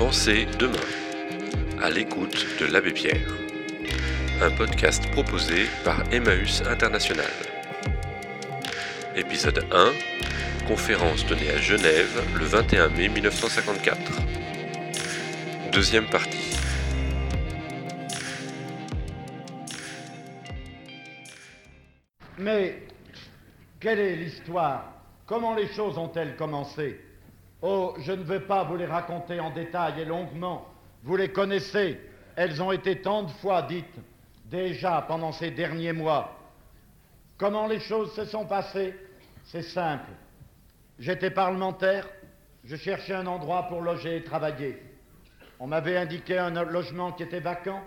Pensez demain, à l'écoute de l'Abbé Pierre. Un podcast proposé par Emmaüs International. Épisode 1 Conférence donnée à Genève le 21 mai 1954. Deuxième partie. Mais quelle est l'histoire? Comment les choses ont-elles commencé? Oh, je ne veux pas vous les raconter en détail et longuement. Vous les connaissez. Elles ont été tant de fois dites déjà pendant ces derniers mois. Comment les choses se sont passées? C'est simple. J'étais parlementaire, je cherchais un endroit pour loger et travailler. On m'avait indiqué un logement qui était vacant.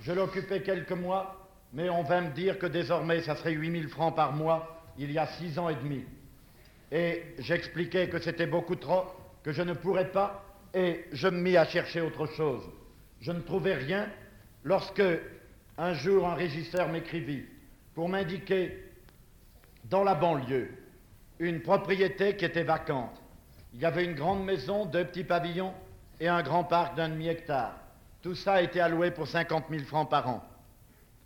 Je l'occupais quelques mois, mais on vint me dire que désormais ça serait 8000 francs par mois il y a six ans et demi. Et j'expliquais que c'était beaucoup trop, que je ne pourrais pas, et je me mis à chercher autre chose. Je ne trouvais rien lorsque un jour un régisseur m'écrivit pour m'indiquer dans la banlieue une propriété qui était vacante. Il y avait une grande maison, deux petits pavillons et un grand parc d'un demi-hectare. Tout ça a été alloué pour 50 000 francs par an.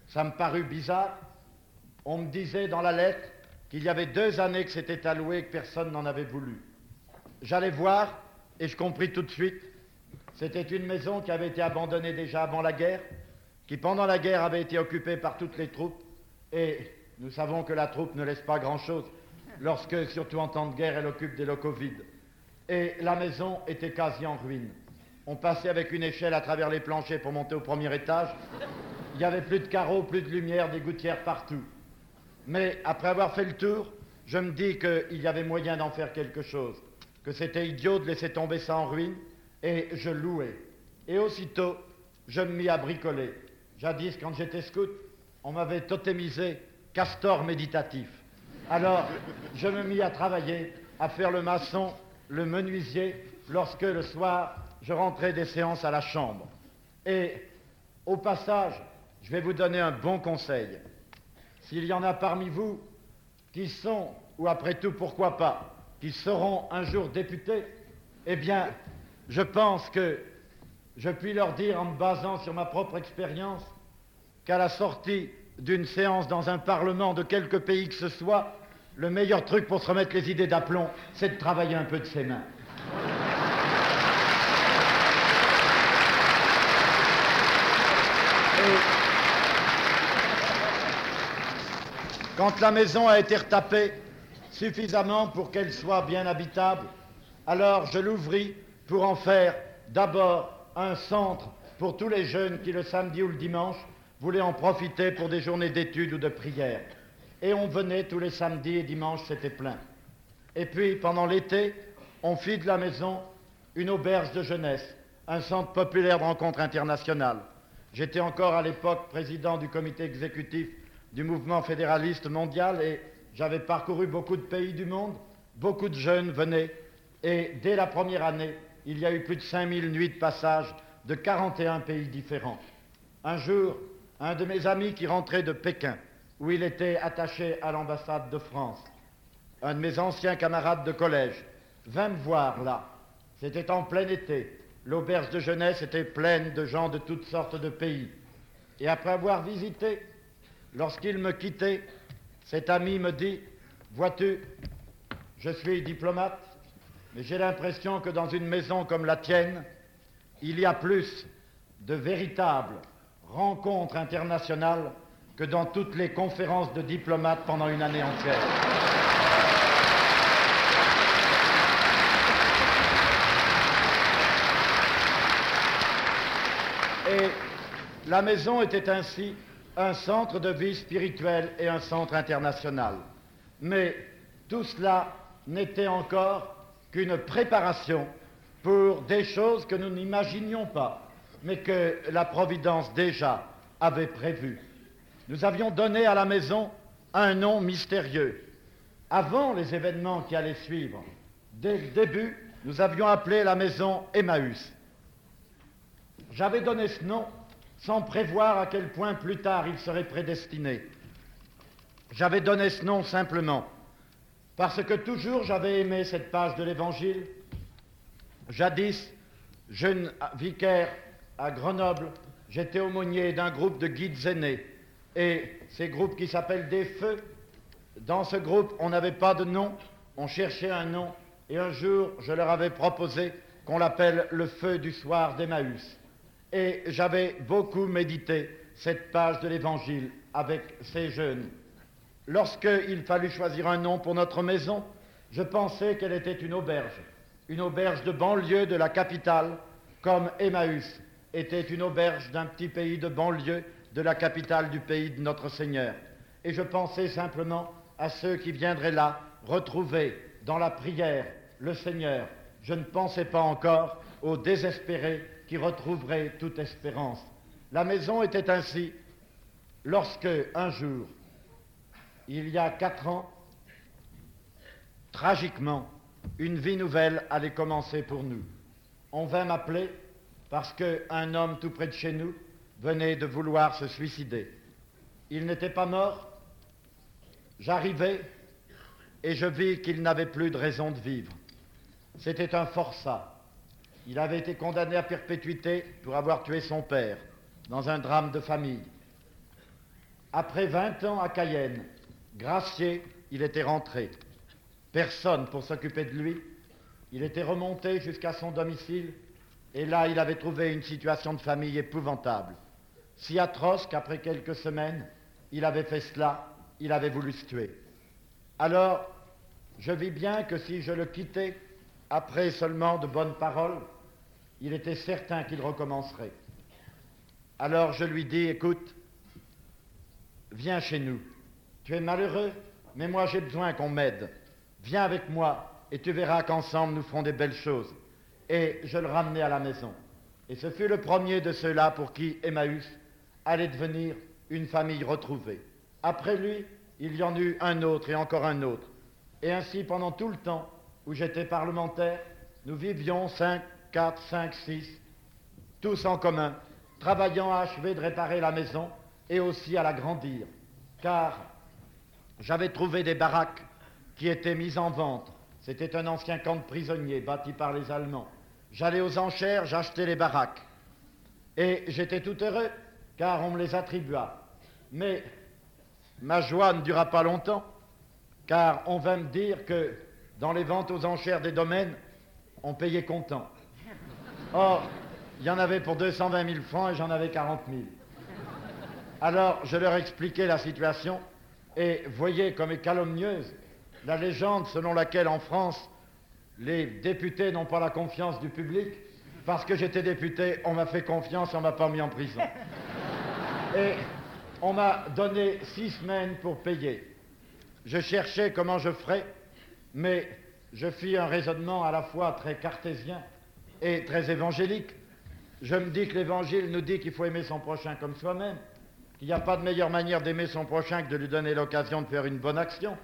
Ça me parut bizarre. On me disait dans la lettre qu'il y avait deux années que c'était alloué et que personne n'en avait voulu. J'allais voir et je compris tout de suite. C'était une maison qui avait été abandonnée déjà avant la guerre, qui pendant la guerre avait été occupée par toutes les troupes. Et nous savons que la troupe ne laisse pas grand-chose lorsque, surtout en temps de guerre, elle occupe des locaux vides. Et la maison était quasi en ruine. On passait avec une échelle à travers les planchers pour monter au premier étage. Il n'y avait plus de carreaux, plus de lumière, des gouttières partout. Mais après avoir fait le tour, je me dis qu'il y avait moyen d'en faire quelque chose, que c'était idiot de laisser tomber ça en ruine, et je louais. Et aussitôt, je me mis à bricoler. Jadis, quand j'étais scout, on m'avait totémisé castor méditatif. Alors, je me mis à travailler, à faire le maçon, le menuisier, lorsque le soir, je rentrais des séances à la chambre. Et au passage, je vais vous donner un bon conseil. S'il y en a parmi vous qui sont, ou après tout pourquoi pas, qui seront un jour députés, eh bien, je pense que je puis leur dire, en me basant sur ma propre expérience, qu'à la sortie d'une séance dans un parlement de quelque pays que ce soit, le meilleur truc pour se remettre les idées d'aplomb, c'est de travailler un peu de ses mains. Quand la maison a été retapée suffisamment pour qu'elle soit bien habitable, alors je l'ouvris pour en faire d'abord un centre pour tous les jeunes qui le samedi ou le dimanche voulaient en profiter pour des journées d'études ou de prière. Et on venait tous les samedis et dimanches, c'était plein. Et puis, pendant l'été, on fit de la maison une auberge de jeunesse, un centre populaire de rencontres internationales. J'étais encore à l'époque président du comité exécutif du mouvement fédéraliste mondial et j'avais parcouru beaucoup de pays du monde, beaucoup de jeunes venaient et dès la première année, il y a eu plus de 5000 nuits de passage de 41 pays différents. Un jour, un de mes amis qui rentrait de Pékin, où il était attaché à l'ambassade de France, un de mes anciens camarades de collège, vint me voir là. C'était en plein été. L'auberge de jeunesse était pleine de gens de toutes sortes de pays. Et après avoir visité Lorsqu'il me quittait, cet ami me dit, vois-tu, je suis diplomate, mais j'ai l'impression que dans une maison comme la tienne, il y a plus de véritables rencontres internationales que dans toutes les conférences de diplomates pendant une année entière. Et la maison était ainsi un centre de vie spirituelle et un centre international. Mais tout cela n'était encore qu'une préparation pour des choses que nous n'imaginions pas, mais que la Providence déjà avait prévues. Nous avions donné à la maison un nom mystérieux. Avant les événements qui allaient suivre, dès le début, nous avions appelé la maison Emmaüs. J'avais donné ce nom sans prévoir à quel point plus tard il serait prédestiné. J'avais donné ce nom simplement parce que toujours j'avais aimé cette page de l'Évangile. Jadis, jeune vicaire à Grenoble, j'étais aumônier d'un groupe de guides aînés. Et ces groupes qui s'appellent des feux, dans ce groupe, on n'avait pas de nom, on cherchait un nom, et un jour, je leur avais proposé qu'on l'appelle le feu du soir d'Emmaüs. Et j'avais beaucoup médité cette page de l'Évangile avec ces jeunes. Lorsqu'il fallut choisir un nom pour notre maison, je pensais qu'elle était une auberge, une auberge de banlieue de la capitale, comme Emmaüs était une auberge d'un petit pays de banlieue de la capitale du pays de notre Seigneur. Et je pensais simplement à ceux qui viendraient là retrouver dans la prière le Seigneur. Je ne pensais pas encore aux désespérés qui retrouveraient toute espérance. La maison était ainsi lorsque, un jour, il y a quatre ans, tragiquement, une vie nouvelle allait commencer pour nous. On vint m'appeler parce qu'un homme tout près de chez nous venait de vouloir se suicider. Il n'était pas mort. J'arrivais et je vis qu'il n'avait plus de raison de vivre. C'était un forçat. Il avait été condamné à perpétuité pour avoir tué son père dans un drame de famille. Après 20 ans à Cayenne, gracié, il était rentré. Personne pour s'occuper de lui. Il était remonté jusqu'à son domicile et là il avait trouvé une situation de famille épouvantable, si atroce qu'après quelques semaines, il avait fait cela, il avait voulu se tuer. Alors, je vis bien que si je le quittais, après seulement de bonnes paroles, il était certain qu'il recommencerait. Alors je lui dis, écoute, viens chez nous. Tu es malheureux, mais moi j'ai besoin qu'on m'aide. Viens avec moi et tu verras qu'ensemble nous ferons des belles choses. Et je le ramenai à la maison. Et ce fut le premier de ceux-là pour qui Emmaüs allait devenir une famille retrouvée. Après lui, il y en eut un autre et encore un autre. Et ainsi, pendant tout le temps où j'étais parlementaire, nous vivions cinq, quatre, cinq, six, tous en commun, travaillant à achever de réparer la maison et aussi à l'agrandir. Car j'avais trouvé des baraques qui étaient mises en vente. C'était un ancien camp de prisonniers bâti par les Allemands. J'allais aux enchères, j'achetais les baraques. Et j'étais tout heureux, car on me les attribua. Mais ma joie ne dura pas longtemps, car on vint me dire que dans les ventes aux enchères des domaines, on payait comptant. Or, il y en avait pour 220 000 francs et j'en avais 40 000. Alors, je leur expliquais la situation et voyez comme est calomnieuse la légende selon laquelle en France, les députés n'ont pas la confiance du public. Parce que j'étais député, on m'a fait confiance, on m'a pas mis en prison. Et on m'a donné six semaines pour payer. Je cherchais comment je ferais, mais je fis un raisonnement à la fois très cartésien et très évangélique. Je me dis que l'évangile nous dit qu'il faut aimer son prochain comme soi-même, qu'il n'y a pas de meilleure manière d'aimer son prochain que de lui donner l'occasion de faire une bonne action.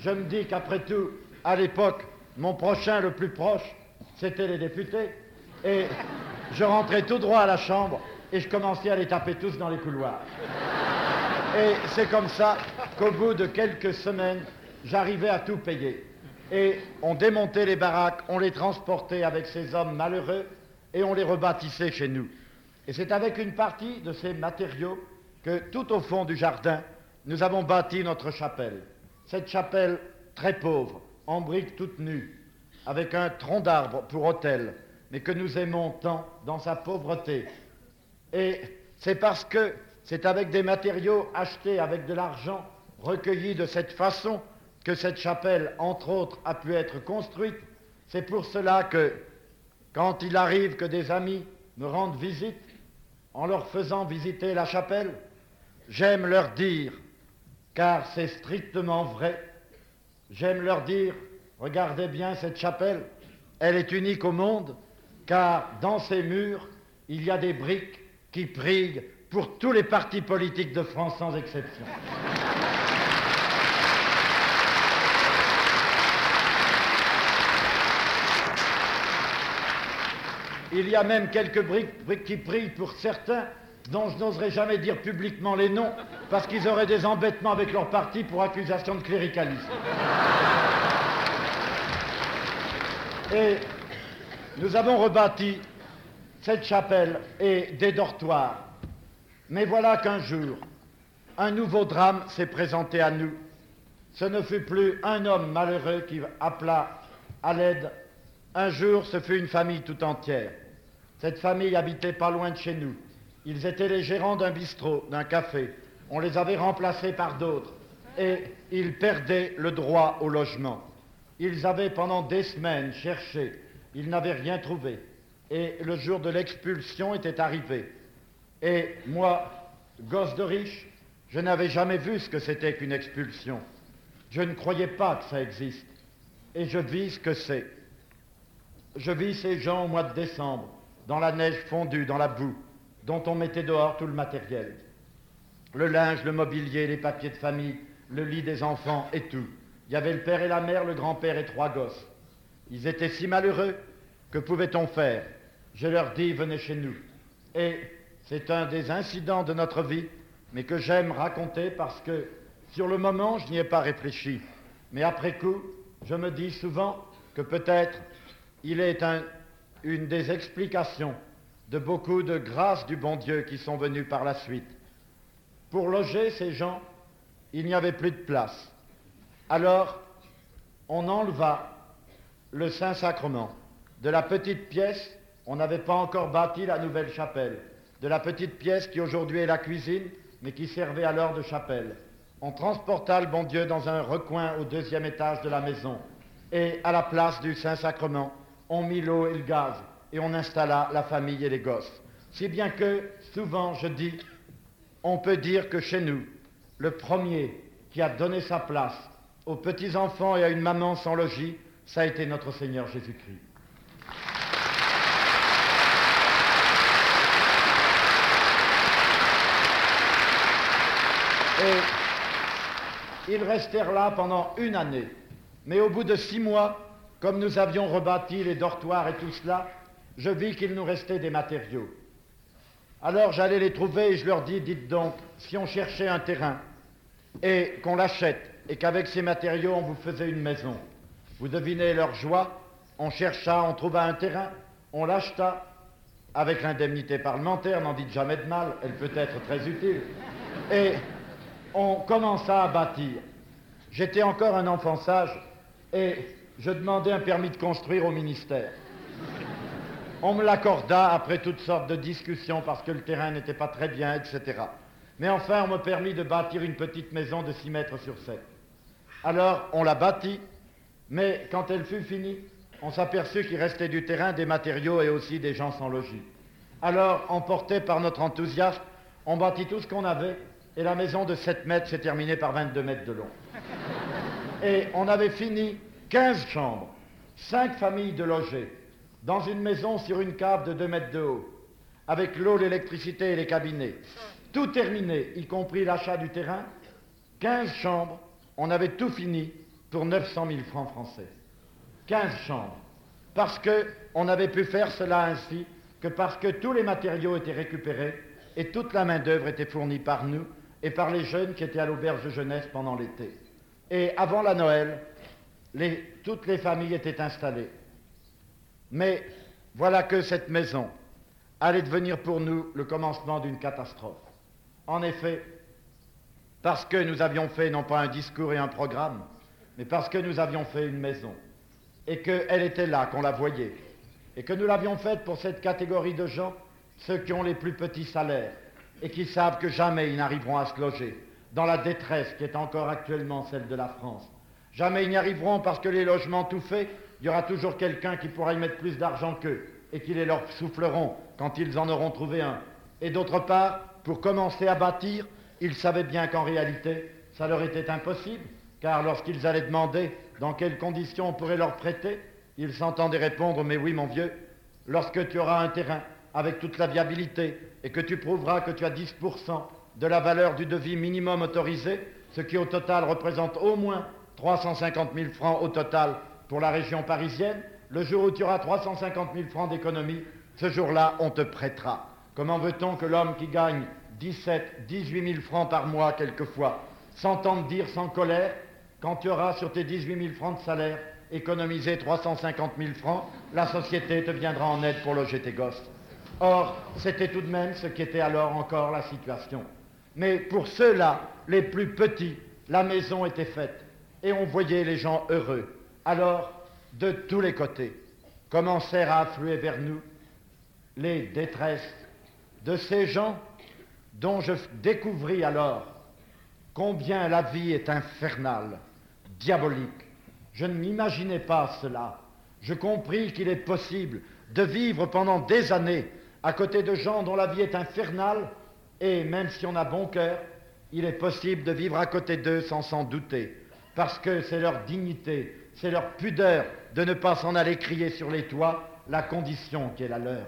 Je me dis qu'après tout, à l'époque, mon prochain le plus proche, c'était les députés. Et je rentrais tout droit à la Chambre et je commençais à les taper tous dans les couloirs. Et c'est comme ça qu'au bout de quelques semaines, j'arrivais à tout payer. Et on démontait les baraques, on les transportait avec ces hommes malheureux et on les rebâtissait chez nous. Et c'est avec une partie de ces matériaux que tout au fond du jardin, nous avons bâti notre chapelle. Cette chapelle très pauvre, en briques toutes nues, avec un tronc d'arbre pour autel, mais que nous aimons tant dans sa pauvreté. Et c'est parce que c'est avec des matériaux achetés avec de l'argent recueilli de cette façon que cette chapelle, entre autres, a pu être construite. C'est pour cela que, quand il arrive que des amis me rendent visite, en leur faisant visiter la chapelle, j'aime leur dire, car c'est strictement vrai, j'aime leur dire, regardez bien cette chapelle, elle est unique au monde, car dans ses murs, il y a des briques qui prient pour tous les partis politiques de France sans exception. Il y a même quelques briques, qui prient pour certains dont je n'oserais jamais dire publiquement les noms, parce qu'ils auraient des embêtements avec leur parti pour accusation de cléricalisme. Et Nous avons rebâti cette chapelle et des dortoirs. Mais voilà qu'un jour, un nouveau drame s'est présenté à nous. Ce ne fut plus un homme malheureux qui appela à l'aide. Un jour, ce fut une famille tout entière. Cette famille habitait pas loin de chez nous. Ils étaient les gérants d'un bistrot, d'un café. On les avait remplacés par d'autres. Et ils perdaient le droit au logement. Ils avaient pendant des semaines cherché. Ils n'avaient rien trouvé. Et le jour de l'expulsion était arrivé. Et moi, gosse de riche, je n'avais jamais vu ce que c'était qu'une expulsion. Je ne croyais pas que ça existe. Et je vis ce que c'est. Je vis ces gens au mois de décembre, dans la neige fondue, dans la boue, dont on mettait dehors tout le matériel. Le linge, le mobilier, les papiers de famille, le lit des enfants et tout. Il y avait le père et la mère, le grand-père et trois gosses. Ils étaient si malheureux, que pouvait-on faire? Je leur dis, venez chez nous. Et c'est un des incidents de notre vie, mais que j'aime raconter parce que sur le moment, je n'y ai pas réfléchi. Mais après coup, je me dis souvent que peut-être il est une des explications de beaucoup de grâces du bon Dieu qui sont venues par la suite. Pour loger ces gens, il n'y avait plus de place. Alors, on enleva le Saint-Sacrement. De la petite pièce, on n'avait pas encore bâti la nouvelle chapelle. De la petite pièce qui aujourd'hui est la cuisine, mais qui servait alors de chapelle. On transporta le bon Dieu dans un recoin au deuxième étage de la maison. Et à la place du Saint-Sacrement, on mit l'eau et le gaz et on installa la famille et les gosses. Si bien que, souvent, je dis, on peut dire que chez nous, le premier qui a donné sa place aux petits-enfants et à une maman sans logis, ça a été notre Seigneur Jésus-Christ. Et ils restèrent là pendant une année. Mais au bout de six mois, comme nous avions rebâti les dortoirs et tout cela, je vis qu'il nous restait des matériaux. Alors j'allais les trouver et je leur dis, dites donc, si on cherchait un terrain et qu'on l'achète et qu'avec ces matériaux on vous faisait une maison, vous devinez leur joie, on chercha, on trouva un terrain, on l'acheta, avec l'indemnité parlementaire, n'en dites jamais de mal, elle peut être très utile, et on commença à bâtir. J'étais encore un enfant sage et je demandais un permis de construire au ministère. On me l'accorda après toutes sortes de discussions parce que le terrain n'était pas très bien, etc. Mais enfin, on me permit de bâtir une petite maison de 6 mètres sur 7. Alors, on la bâtit, mais quand elle fut finie, on s'aperçut qu'il restait du terrain, des matériaux et aussi des gens sans logis. Alors, emporté par notre enthousiasme, on bâtit tout ce qu'on avait et la maison de 7 mètres s'est terminée par 22 mètres de long. Et on avait fini 15 chambres, 5 familles de logés, dans une maison sur une cave de 2 mètres de haut, avec l'eau, l'électricité et les cabinets. Tout terminé, y compris l'achat du terrain, 15 chambres, on avait tout fini pour 900 000 francs français. 15 chambres. Parce qu'on avait pu faire cela ainsi que parce que tous les matériaux étaient récupérés et toute la main-d'œuvre était fournie par nous et par les jeunes qui étaient à l'auberge de jeunesse pendant l'été. Et avant la Noël, toutes les familles étaient installées. Mais voilà que cette maison allait devenir pour nous le commencement d'une catastrophe. En effet, parce que nous avions fait non pas un discours et un programme, mais parce que nous avions fait une maison, et qu'elle était là, qu'on la voyait, et que nous l'avions faite pour cette catégorie de gens, ceux qui ont les plus petits salaires, et qui savent que jamais ils n'arriveront à se loger, dans la détresse qui est encore actuellement celle de la France. Jamais ils n'y arriveront parce que les logements tout faits, il y aura toujours quelqu'un qui pourra y mettre plus d'argent qu'eux et qui les leur souffleront quand ils en auront trouvé un. Et d'autre part, pour commencer à bâtir, ils savaient bien qu'en réalité, ça leur était impossible, car lorsqu'ils allaient demander dans quelles conditions on pourrait leur prêter, ils s'entendaient répondre Mais oui, mon vieux, lorsque tu auras un terrain avec toute la viabilité et que tu prouveras que tu as 10% de la valeur du devis minimum autorisé, ce qui au total représente au moins 350 000 francs au total pour la région parisienne, le jour où tu auras 350 000 francs d'économie, ce jour-là, on te prêtera. Comment veut-on que l'homme qui gagne 17, 18 000 francs par mois quelquefois s'entende dire sans colère, quand tu auras sur tes 18 000 francs de salaire économiser 350 000 francs, la société te viendra en aide pour loger tes gosses. Or, c'était tout de même ce qui était alors encore la situation. Mais pour ceux-là, les plus petits, la maison était faite et on voyait les gens heureux. Alors, de tous les côtés, commencèrent à affluer vers nous les détresses de ces gens dont je découvris alors combien la vie est infernale, diabolique. Je n'imaginais pas cela. Je compris qu'il est possible de vivre pendant des années à côté de gens dont la vie est infernale, et même si on a bon cœur, il est possible de vivre à côté d'eux sans s'en douter, parce que c'est leur dignité, c'est leur pudeur de ne pas s'en aller crier sur les toits la condition qui est la leur.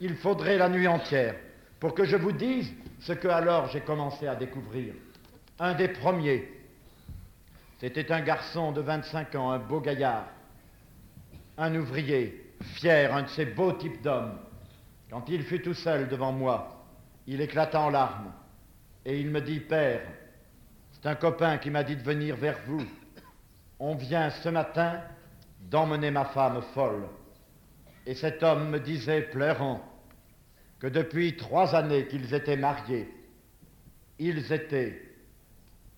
Il faudrait la nuit entière pour que je vous dise ce que alors j'ai commencé à découvrir. Un des premiers, c'était un garçon de 25 ans, un beau gaillard, un ouvrier, fier, un de ces beaux types d'hommes. Quand il fut tout seul devant moi, il éclata en larmes et il me dit, Père, c'est un copain qui m'a dit de venir vers vous. On vient ce matin d'emmener ma femme folle. Et cet homme me disait, pleurant, que depuis trois années qu'ils étaient mariés, ils étaient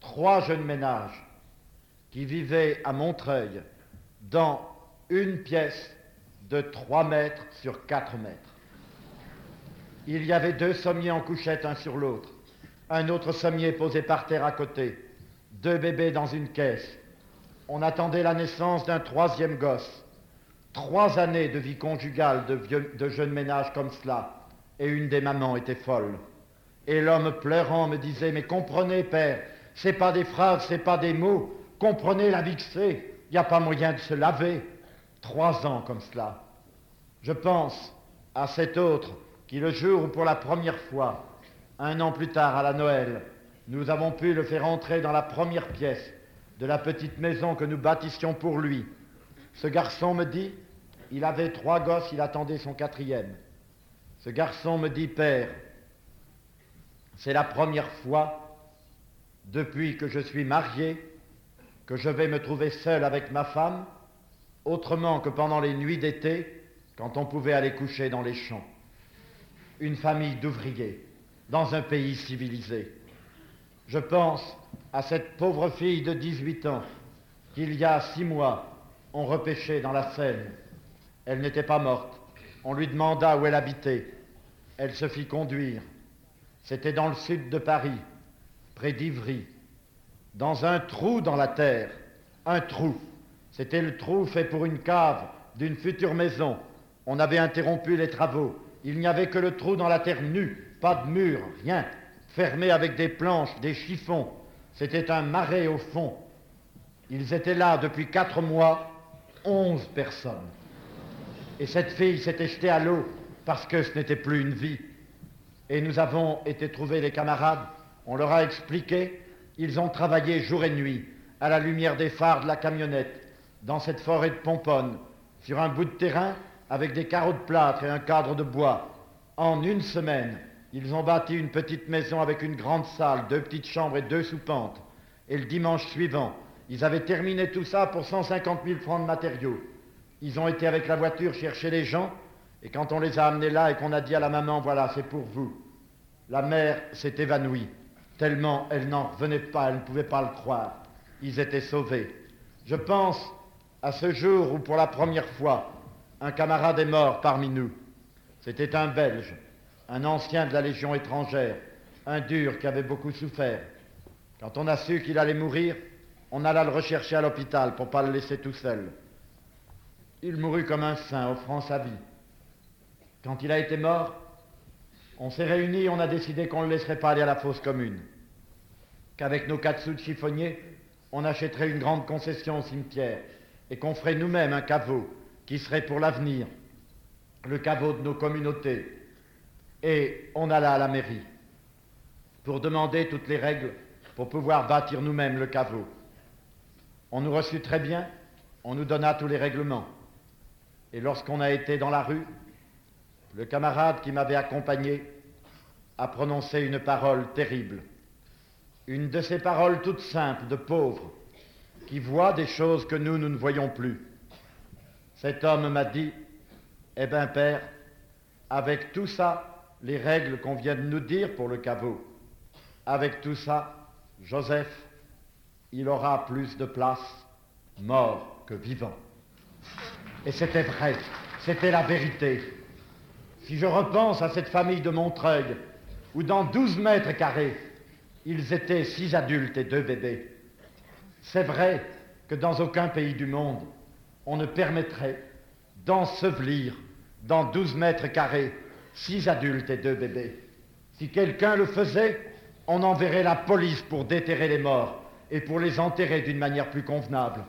trois jeunes ménages qui vivaient à Montreuil dans une pièce de trois mètres sur quatre mètres. Il y avait deux sommiers en couchette un sur l'autre, un autre sommier posé par terre à côté, deux bébés dans une caisse, on attendait la naissance d'un troisième gosse. Trois années de vie conjugale de, jeunes ménages comme cela, et une des mamans était folle. Et l'homme pleurant me disait, mais comprenez, père, c'est pas des phrases, c'est pas des mots, comprenez la vie que il n'y a pas moyen de se laver. Trois ans comme cela. Je pense à cet autre qui, le jour où pour la première fois, un an plus tard à la Noël, nous avons pu le faire entrer dans la première pièce de la petite maison que nous bâtissions pour lui. Ce garçon me dit, il avait trois gosses, il attendait son quatrième. Ce garçon me dit, Père, c'est la première fois depuis que je suis marié que je vais me trouver seul avec ma femme, autrement que pendant les nuits d'été, quand on pouvait aller coucher dans les champs. Une famille d'ouvriers, dans un pays civilisé. Je pense à cette pauvre fille de 18 ans qu'il y a six mois on repêchait dans la Seine. Elle n'était pas morte. On lui demanda où elle habitait. Elle se fit conduire. C'était dans le sud de Paris, près d'Ivry, dans un trou dans la terre. Un trou. C'était le trou fait pour une cave d'une future maison. On avait interrompu les travaux. Il n'y avait que le trou dans la terre nue, pas de mur, rien fermé avec des planches, des chiffons. C'était un marais au fond. Ils étaient là depuis quatre mois, onze personnes. Et cette fille s'était jetée à l'eau parce que ce n'était plus une vie. Et nous avons été trouver les camarades, on leur a expliqué, ils ont travaillé jour et nuit à la lumière des phares de la camionnette, dans cette forêt de pomponne, sur un bout de terrain avec des carreaux de plâtre et un cadre de bois. En une semaine, ils ont bâti une petite maison avec une grande salle, deux petites chambres et deux soupentes. Et le dimanche suivant, ils avaient terminé tout ça pour 150 000 francs de matériaux. Ils ont été avec la voiture chercher les gens, et quand on les a amenés là et qu'on a dit à la maman, voilà, c'est pour vous, la mère s'est évanouie, tellement elle n'en revenait pas, elle ne pouvait pas le croire. Ils étaient sauvés. Je pense à ce jour où, pour la première fois, un camarade est mort parmi nous. C'était un Belge un ancien de la Légion étrangère, un dur qui avait beaucoup souffert. Quand on a su qu'il allait mourir, on alla le rechercher à l'hôpital pour ne pas le laisser tout seul. Il mourut comme un saint, offrant sa vie. Quand il a été mort, on s'est réunis, on a décidé qu'on ne le laisserait pas aller à la fosse commune, qu'avec nos quatre sous de chiffonnier, on achèterait une grande concession au cimetière et qu'on ferait nous-mêmes un caveau qui serait pour l'avenir le caveau de nos communautés, et on alla à la mairie pour demander toutes les règles pour pouvoir bâtir nous-mêmes le caveau. On nous reçut très bien, on nous donna tous les règlements. Et lorsqu'on a été dans la rue, le camarade qui m'avait accompagné a prononcé une parole terrible. Une de ces paroles toutes simples de pauvres qui voient des choses que nous, nous ne voyons plus. Cet homme m'a dit, eh bien père, avec tout ça, les règles qu'on vient de nous dire pour le caveau, avec tout ça, Joseph, il aura plus de place mort que vivant. Et c'était vrai, c'était la vérité. Si je repense à cette famille de Montreuil, où dans 12 mètres carrés, ils étaient six adultes et deux bébés, c'est vrai que dans aucun pays du monde, on ne permettrait d'ensevelir dans 12 mètres carrés six adultes et deux bébés. Si quelqu'un le faisait, on enverrait la police pour déterrer les morts et pour les enterrer d'une manière plus convenable.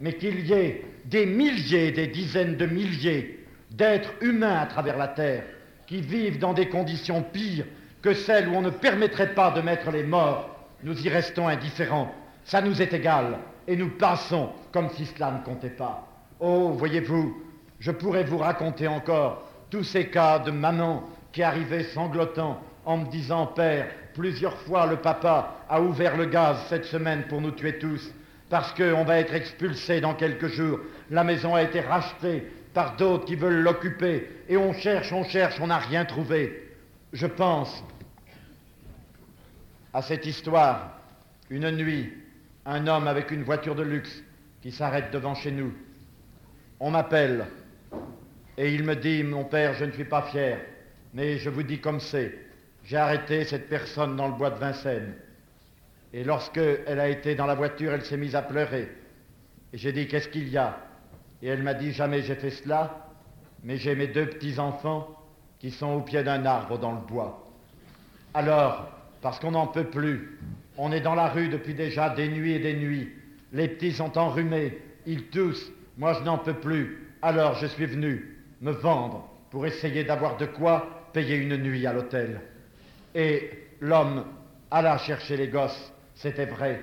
Mais qu'il y ait des milliers, des dizaines de milliers d'êtres humains à travers la Terre qui vivent dans des conditions pires que celles où on ne permettrait pas de mettre les morts, nous y restons indifférents. Ça nous est égal et nous passons comme si cela ne comptait pas. Oh, voyez-vous, je pourrais vous raconter encore tous ces cas de maman qui arrivait sanglotant en me disant Père, plusieurs fois le papa a ouvert le gaz cette semaine pour nous tuer tous, parce qu'on va être expulsé dans quelques jours. La maison a été rachetée par d'autres qui veulent l'occuper, et on cherche, on cherche, on n'a rien trouvé. Je pense à cette histoire. Une nuit, un homme avec une voiture de luxe qui s'arrête devant chez nous. On m'appelle et il me dit, mon père, je ne suis pas fier, mais je vous dis comme c'est. J'ai arrêté cette personne dans le bois de Vincennes. Et lorsque elle a été dans la voiture, elle s'est mise à pleurer. Et j'ai dit, qu'est-ce qu'il y a? Et elle m'a dit, jamais j'ai fait cela, mais j'ai mes deux petits-enfants qui sont au pied d'un arbre dans le bois. Alors, parce qu'on n'en peut plus, on est dans la rue depuis déjà des nuits et des nuits. Les petits sont enrhumés, ils toussent, moi je n'en peux plus. Alors je suis venu me vendre pour essayer d'avoir de quoi payer une nuit à l'hôtel. Et l'homme alla chercher les gosses, c'était vrai.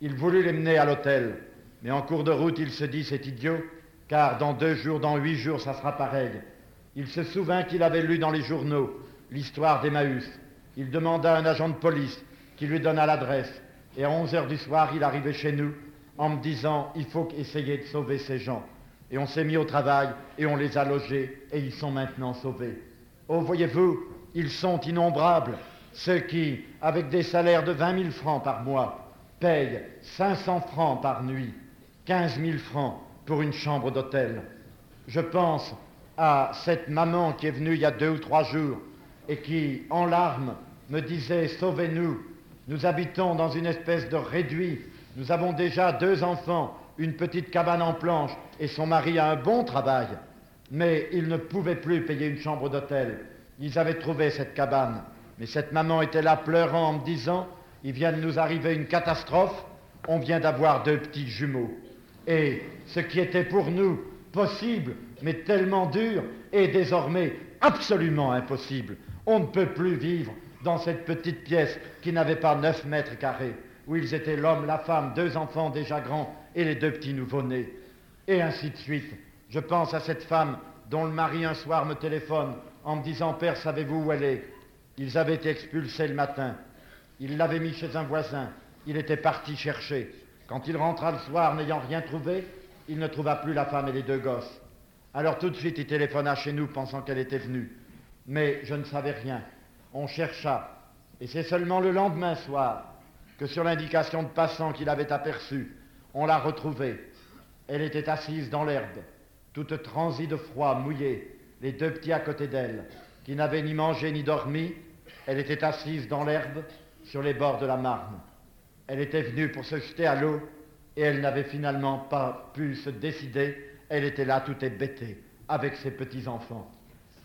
Il voulut les mener à l'hôtel, mais en cours de route, il se dit c'est idiot, car dans deux jours, dans huit jours, ça sera pareil. Il se souvint qu'il avait lu dans les journaux l'histoire d'Emmaüs. Il demanda à un agent de police qui lui donna l'adresse. Et à 11 heures du soir, il arrivait chez nous en me disant il faut essayer de sauver ces gens. Et on s'est mis au travail et on les a logés et ils sont maintenant sauvés. Oh, voyez-vous, ils sont innombrables, ceux qui, avec des salaires de 20 000 francs par mois, payent 500 francs par nuit, 15 000 francs pour une chambre d'hôtel. Je pense à cette maman qui est venue il y a deux ou trois jours et qui, en larmes, me disait Sauvez-nous, nous habitons dans une espèce de réduit, nous avons déjà deux enfants, une petite cabane en planche et son mari a un bon travail, mais ils ne pouvaient plus payer une chambre d'hôtel. Ils avaient trouvé cette cabane, mais cette maman était là pleurant en me disant, il vient de nous arriver une catastrophe, on vient d'avoir deux petits jumeaux. Et ce qui était pour nous possible, mais tellement dur, est désormais absolument impossible. On ne peut plus vivre dans cette petite pièce qui n'avait pas neuf mètres carrés, où ils étaient l'homme, la femme, deux enfants déjà grands et les deux petits nouveau-nés et ainsi de suite. Je pense à cette femme dont le mari un soir me téléphone en me disant Père, savez-vous où elle est? Ils avaient été expulsés le matin. Il l'avait mis chez un voisin. Il était parti chercher. Quand il rentra le soir, n'ayant rien trouvé, il ne trouva plus la femme et les deux gosses. Alors tout de suite, il téléphona chez nous pensant qu'elle était venue. Mais je ne savais rien. On chercha. Et c'est seulement le lendemain soir que sur l'indication de passant qu'il avait aperçu, on l'a retrouvée. Elle était assise dans l'herbe, toute transie de froid, mouillée, les deux petits à côté d'elle, qui n'avaient ni mangé ni dormi. Elle était assise dans l'herbe, sur les bords de la Marne. Elle était venue pour se jeter à l'eau, et elle n'avait finalement pas pu se décider. Elle était là, tout hébétée, avec ses petits-enfants.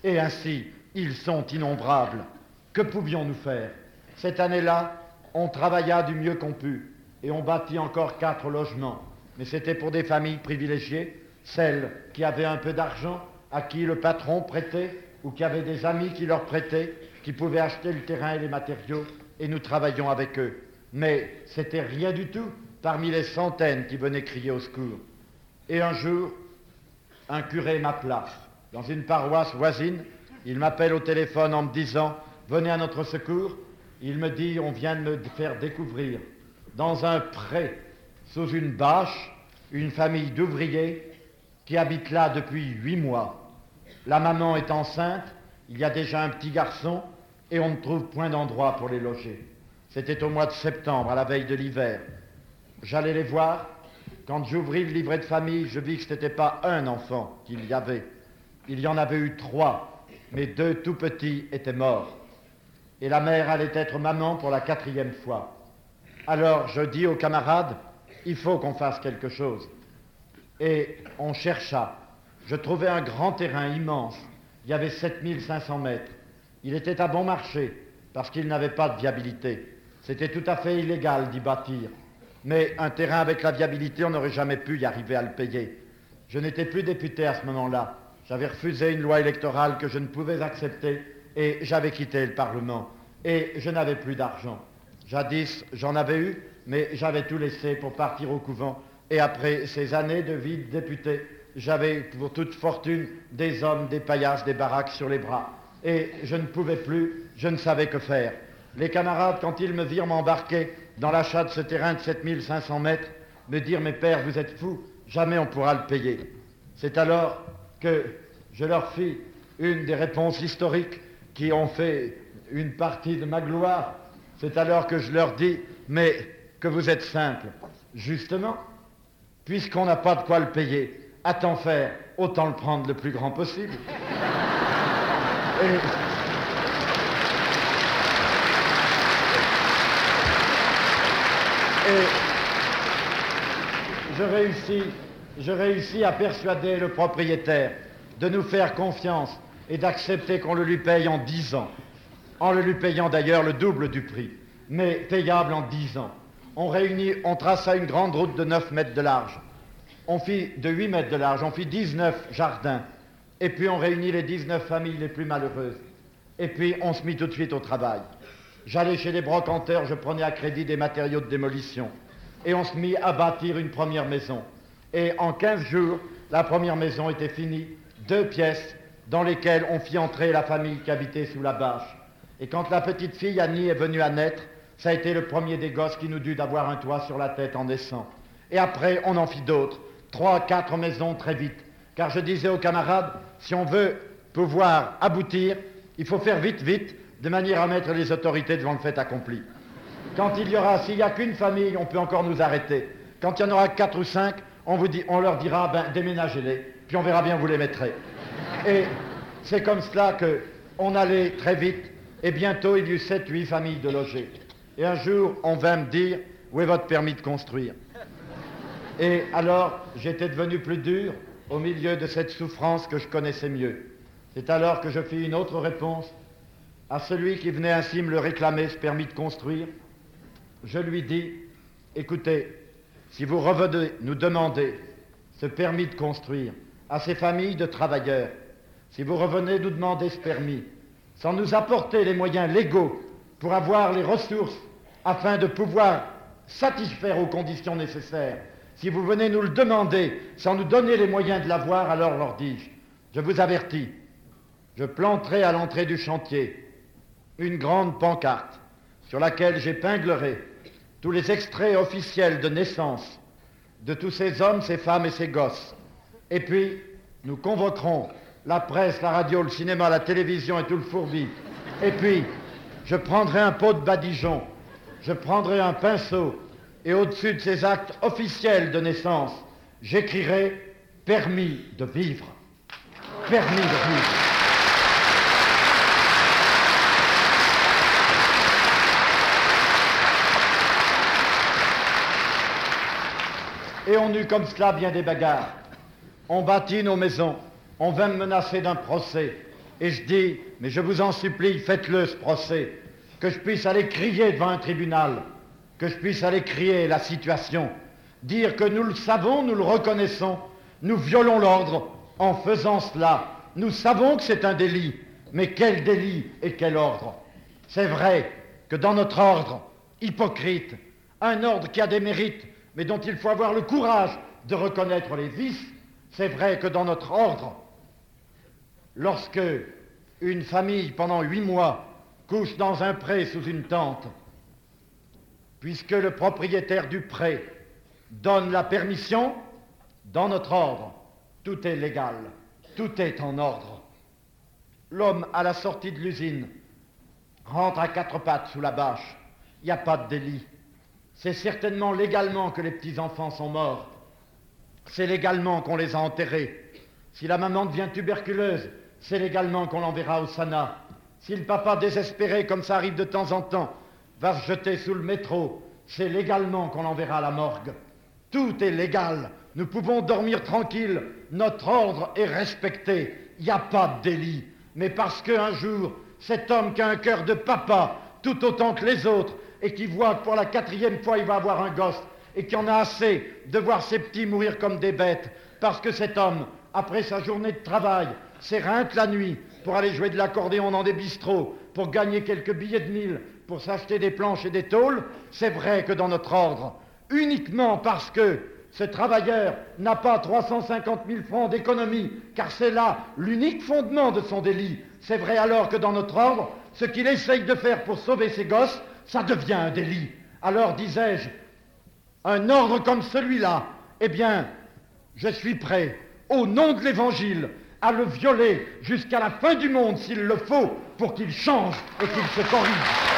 Et ainsi, ils sont innombrables. Que pouvions-nous faire? Cette année-là, on travailla du mieux qu'on put, et on bâtit encore quatre logements mais c'était pour des familles privilégiées, celles qui avaient un peu d'argent, à qui le patron prêtait, ou qui avaient des amis qui leur prêtaient, qui pouvaient acheter le terrain et les matériaux, et nous travaillions avec eux. Mais c'était rien du tout parmi les centaines qui venaient crier au secours. Et un jour, un curé m'appela dans une paroisse voisine. Il m'appelle au téléphone en me disant Venez à notre secours. Il me dit On vient de me faire découvrir dans un pré sous une bâche, une famille d'ouvriers qui habite là depuis huit mois. La maman est enceinte, il y a déjà un petit garçon, et on ne trouve point d'endroit pour les loger. C'était au mois de septembre, à la veille de l'hiver. J'allais les voir. Quand j'ouvris le livret de famille, je vis que ce n'était pas un enfant qu'il y avait. Il y en avait eu trois, mais deux tout petits étaient morts. Et la mère allait être maman pour la quatrième fois. Alors je dis aux camarades, il faut qu'on fasse quelque chose. Et on chercha. Je trouvais un grand terrain immense. Il y avait 7500 mètres. Il était à bon marché parce qu'il n'avait pas de viabilité. C'était tout à fait illégal d'y bâtir. Mais un terrain avec la viabilité, on n'aurait jamais pu y arriver à le payer. Je n'étais plus député à ce moment-là. J'avais refusé une loi électorale que je ne pouvais accepter et j'avais quitté le Parlement. Et je n'avais plus d'argent. Jadis, j'en avais eu, mais j'avais tout laissé pour partir au couvent. Et après ces années de vie de député, j'avais pour toute fortune des hommes, des paillasses, des baraques sur les bras. Et je ne pouvais plus, je ne savais que faire. Les camarades, quand ils me virent m'embarquer dans l'achat de ce terrain de 7500 mètres, me dirent, mes pères, vous êtes fous, jamais on pourra le payer. C'est alors que je leur fis une des réponses historiques qui ont fait une partie de ma gloire. C'est alors que je leur dis, mais que vous êtes simple. Justement, puisqu'on n'a pas de quoi le payer, à t'en faire, autant le prendre le plus grand possible. Et, et je réussis, je réussis à persuader le propriétaire de nous faire confiance et d'accepter qu'on le lui paye en dix ans, en le lui payant d'ailleurs le double du prix, mais payable en dix ans. On réunit, traça une grande route de 9 mètres de large. On fit de 8 mètres de large, on fit 19 jardins. Et puis on réunit les 19 familles les plus malheureuses. Et puis on se mit tout de suite au travail. J'allais chez les brocanteurs, je prenais à crédit des matériaux de démolition. Et on se mit à bâtir une première maison. Et en 15 jours, la première maison était finie, deux pièces dans lesquelles on fit entrer la famille qui habitait sous la bâche. Et quand la petite fille Annie est venue à naître, ça a été le premier des gosses qui nous dut d'avoir un toit sur la tête en naissant. Et après, on en fit d'autres, trois, quatre maisons très vite. Car je disais aux camarades, si on veut pouvoir aboutir, il faut faire vite, vite, de manière à mettre les autorités devant le fait accompli. Quand il y aura, s'il n'y a qu'une famille, on peut encore nous arrêter. Quand il y en aura quatre ou cinq, on, vous dit, on leur dira, ben, déménagez-les, puis on verra bien vous les mettrez. Et c'est comme cela qu'on allait très vite, et bientôt il y eut sept, huit familles de logés. Et un jour, on vint me dire, où est votre permis de construire? Et alors, j'étais devenu plus dur au milieu de cette souffrance que je connaissais mieux. C'est alors que je fis une autre réponse à celui qui venait ainsi me le réclamer, ce permis de construire. Je lui dis, écoutez, si vous revenez nous demander ce permis de construire à ces familles de travailleurs, si vous revenez nous demander ce permis, sans nous apporter les moyens légaux pour avoir les ressources afin de pouvoir satisfaire aux conditions nécessaires. Si vous venez nous le demander sans nous donner les moyens de l'avoir, alors leur dis-je, je vous avertis, je planterai à l'entrée du chantier une grande pancarte sur laquelle j'épinglerai tous les extraits officiels de naissance de tous ces hommes, ces femmes et ces gosses. Et puis, nous convoquerons la presse, la radio, le cinéma, la télévision et tout le fourbi. Et puis, je prendrai un pot de badigeon, je prendrai un pinceau, et au-dessus de ces actes officiels de naissance, j'écrirai permis de vivre. Permis de vivre. Et on eut comme cela bien des bagarres. On bâtit nos maisons, on vint me menacer d'un procès. Et je dis, mais je vous en supplie, faites-le ce procès. Que je puisse aller crier devant un tribunal, que je puisse aller crier la situation, dire que nous le savons, nous le reconnaissons, nous violons l'ordre. En faisant cela. Nous savons que c'est un délit, mais quel délit et quel ordre? C'est vrai que dans notre ordre, hypocrite, un ordre qui a des mérites, mais dont il faut avoir le courage de reconnaître les vices, c'est vrai que dans notre ordre, lorsque une famille pendant huit mois couche dans un pré sous une tente, puisque le propriétaire du pré donne la permission, dans notre ordre, Tout est légal, tout est en ordre. L'homme à la sortie de l'usine rentre à quatre pattes sous la bâche. Il n'y a pas de délit. C'est certainement légalement que les petits-enfants sont morts. C'est légalement qu'on les a enterrés. Si la maman devient tuberculeuse, c'est légalement qu'on l'enverra au Sana. Si le papa désespéré, comme ça arrive de temps en temps, va se jeter sous le métro, c'est légalement qu'on l'enverra à la morgue. Tout est légal. Nous pouvons dormir tranquille. Notre ordre est respecté. Il n'y a pas de délit. Mais parce qu'un jour, cet homme qui a un cœur de papa, tout autant que les autres, et qui voit que pour la quatrième fois il va avoir un gosse, et qui en a assez de voir ses petits mourir comme des bêtes, parce que cet homme, après sa journée de travail, s'éreinte la nuit pour aller jouer de l'accordéon dans des bistrots, pour gagner quelques billets de mille, pour s'acheter des planches et des tôles, c'est vrai que dans notre ordre, uniquement parce que ce travailleur n'a pas 350 000 francs d'économie, car c'est là l'unique fondement de son délit. C'est vrai alors que dans notre ordre, ce qu'il essaye de faire pour sauver ses gosses, ça devient un délit. Alors disais-je, un ordre comme celui-là, eh bien, je suis prêt, au nom de l'Évangile, à le violer jusqu'à la fin du monde s'il le faut, pour qu'il change et qu'il se corrige.